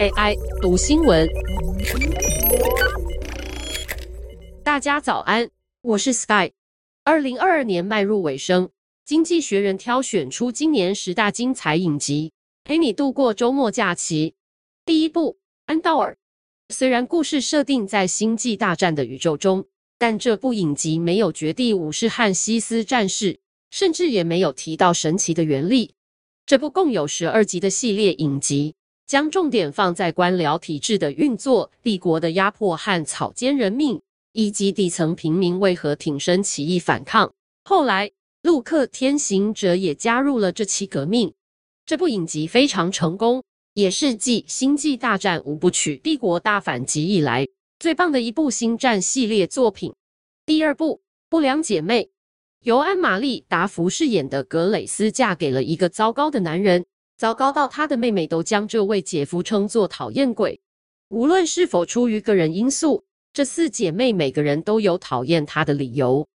AI 读新闻，大家早安，我是 Sky。二零二二年迈入尾声，经济学人挑选出今年十大精彩影集，陪你度过周末假期。第一部《安道尔》，虽然故事设定在星际大战的宇宙中，但这部影集没有绝地武士和西斯战士，甚至也没有提到神奇的原力。这部共有十二集的系列影集，将重点放在官僚体制的运作、帝国的压迫和草菅人命，以及底层平民为何挺身起义反抗。后来，陆克天行者也加入了这起革命。这部影集非常成功，也是继《星际大战》五部曲《帝国大反击》以来最棒的一部星战系列作品。第二部《不良姐妹》。由安玛丽·达福饰演的格蕾丝嫁给了一个糟糕的男人，糟糕到她的妹妹都将这位姐夫称作讨厌鬼。无论是否出于个人因素，这四姐妹每个人都有讨厌他的理由。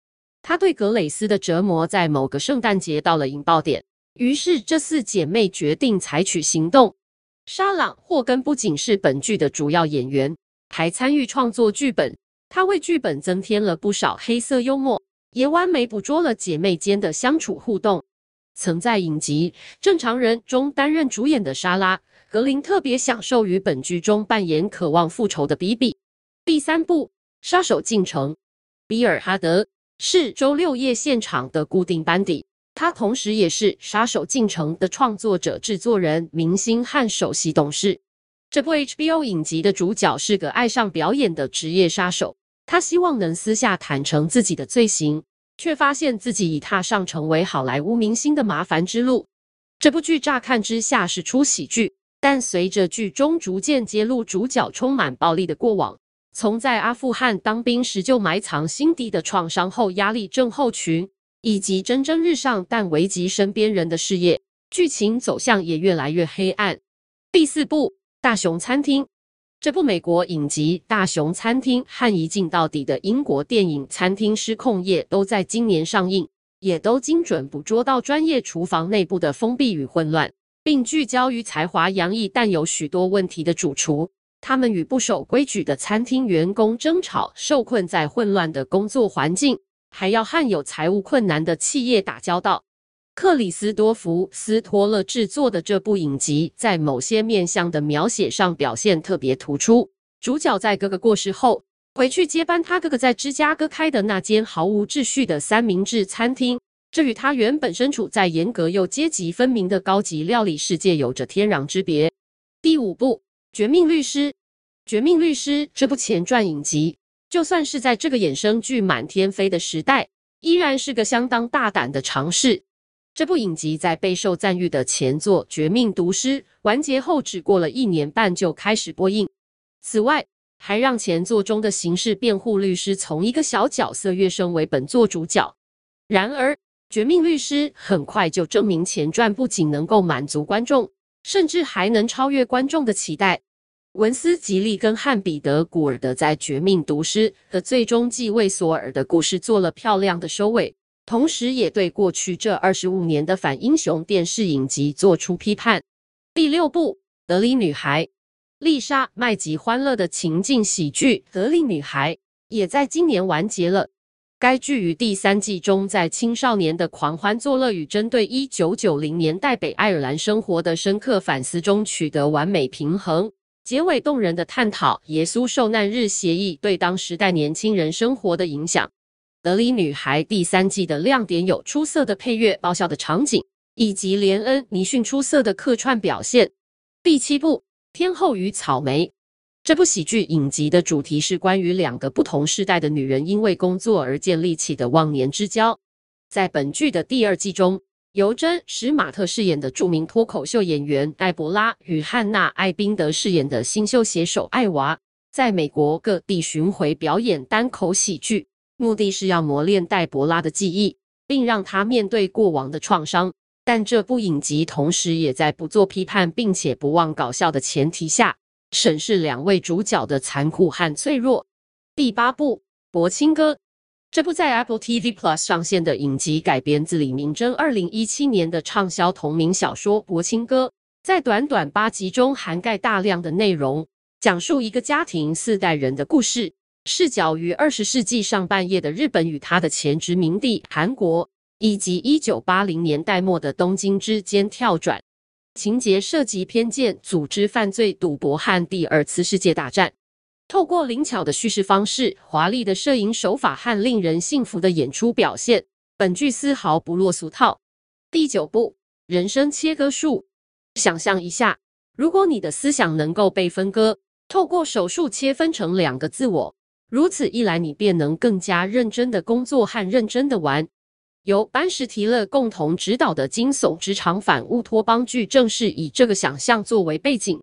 她对格蕾丝的折磨在某个圣诞节到了引爆点，于是这四姐妹决定采取行动。莎朗·霍根不仅是本剧的主要演员，还参与创作剧本，她为剧本增添了不少黑色幽默。也完美捕捉了姐妹间的相处互动。曾在影集《正常人》中担任主演的莎拉·格林特别享受于本剧中扮演渴望复仇的比比。第三部《杀手进城》，比尔·哈德是周六夜现场的固定班底，他同时也是《杀手进城》的创作者、制作人、明星和首席董事。这部 HBO 影集的主角是个爱上表演的职业杀手。他希望能私下坦诚自己的罪行，却发现自己已踏上成为好莱坞明星的麻烦之路。这部剧乍看之下是出喜剧，但随着剧中逐渐揭露主角充满暴力的过往，从在阿富汗当兵时就埋藏心底的创伤后压力症候群，以及蒸蒸日上但危及身边人的事业，剧情走向也越来越黑暗。第四部《大熊餐厅》。这部美国影集《大熊餐厅》和一镜到底的英国电影《餐厅失控夜》都在今年上映，也都精准捕捉到专业厨房内部的封闭与混乱，并聚焦于才华洋溢但有许多问题的主厨，他们与不守规矩的餐厅员工争吵，受困在混乱的工作环境，还要和有财务困难的企业打交道。克里斯多弗·斯托勒制作的这部影集，在某些面向的描写上表现特别突出。主角在哥哥过世后，回去接班他哥哥在芝加哥开的那间毫无秩序的三明治餐厅，这与他原本身处在严格又阶级分明的高级料理世界有着天壤之别。第五部《绝命律师》，《绝命律师》这部前传影集，就算是在这个衍生剧满天飞的时代，依然是个相当大胆的尝试。这部影集在备受赞誉的前作《绝命毒师》完结后，只过了一年半就开始播映。此外，还让前作中的刑事辩护律师从一个小角色跃升为本作主角。然而，《绝命律师》很快就证明前传不仅能够满足观众，甚至还能超越观众的期待。文斯·吉利跟汉彼得·古尔德在《绝命毒师》的最终继为索尔的故事做了漂亮的收尾。同时，也对过去这二十五年的反英雄电视影集做出批判。第六部《德里女孩》，丽莎·麦吉欢乐的情境喜剧《德里女孩》也在今年完结了。该剧于第三季中，在青少年的狂欢作乐与针对一九九零年代北爱尔兰生活的深刻反思中取得完美平衡。结尾动人的探讨耶稣受难日协议对当时代年轻人生活的影响。《德里女孩》第三季的亮点有出色的配乐、爆笑的场景，以及连恩·尼逊出色的客串表现。第七部《天后与草莓》这部喜剧影集的主题是关于两个不同世代的女人因为工作而建立起的忘年之交。在本剧的第二季中，由珍·史马特饰演的著名脱口秀演员艾博拉与汉娜·艾宾德饰演的新秀写手艾娃，在美国各地巡回表演单口喜剧。目的是要磨练黛博拉的记忆，并让她面对过往的创伤。但这部影集同时也在不做批判，并且不忘搞笑的前提下，审视两位主角的残酷和脆弱。第八部《柏青哥》，这部在 Apple TV Plus 上线的影集改编自李明珍二零一七年的畅销同名小说《柏青哥》。在短短八集中涵盖大量的内容，讲述一个家庭四代人的故事，视角于二十世纪上半叶的日本与他的前殖民地韩国，以及一九八零年代末的东京之间跳转。情节涉及偏见、组织犯罪、赌博和第二次世界大战。透过灵巧的叙事方式、华丽的摄影手法和令人信服的演出表现，本剧丝毫不落俗套。第九部，人生切割术。想象一下，如果你的思想能够被分割，透过手术切分成两个自我，如此一来，你便能更加认真的工作和认真的玩。由班什提勒共同执导的惊悚职场反乌托邦剧，正是以这个想象作为背景。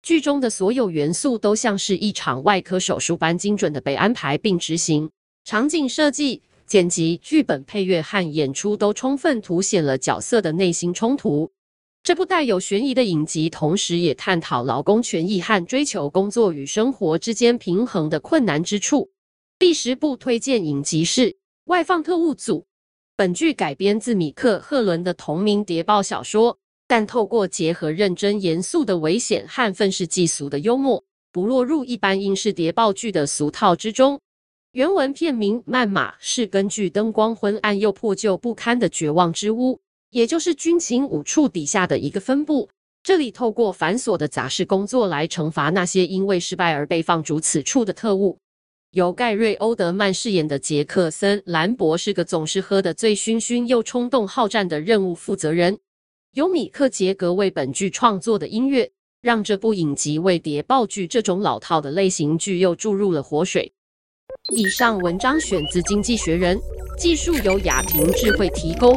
剧中的所有元素都像是一场外科手术般精准的被安排并执行，场景设计、剪辑、剧本配乐和演出都充分凸显了角色的内心冲突。这部带有悬疑的影集，同时也探讨劳工权益和追求工作与生活之间平衡的困难之处。第十部推荐影集是《外放特务组》，本剧改编自米克·赫伦的同名谍报小说。但透过结合认真严肃的危险和愤世嫉俗的幽默，不落入一般英式谍报剧的俗套之中。原文片名《曼玛》是根据灯光昏暗又破旧不堪的绝望之屋，也就是军情五处底下的一个分部。这里透过繁琐的杂事工作来惩罚那些因为失败而被放逐此处的特务。由盖瑞·欧德曼饰演的杰克森·兰博是个总是喝得醉醺醺又冲动好战的任务负责人。由米克·杰格为本剧创作的音乐，让这部影集为谍报剧这种老套的类型剧又注入了活水。以上文章选自《经济学人》，技术由雅婷智慧提供。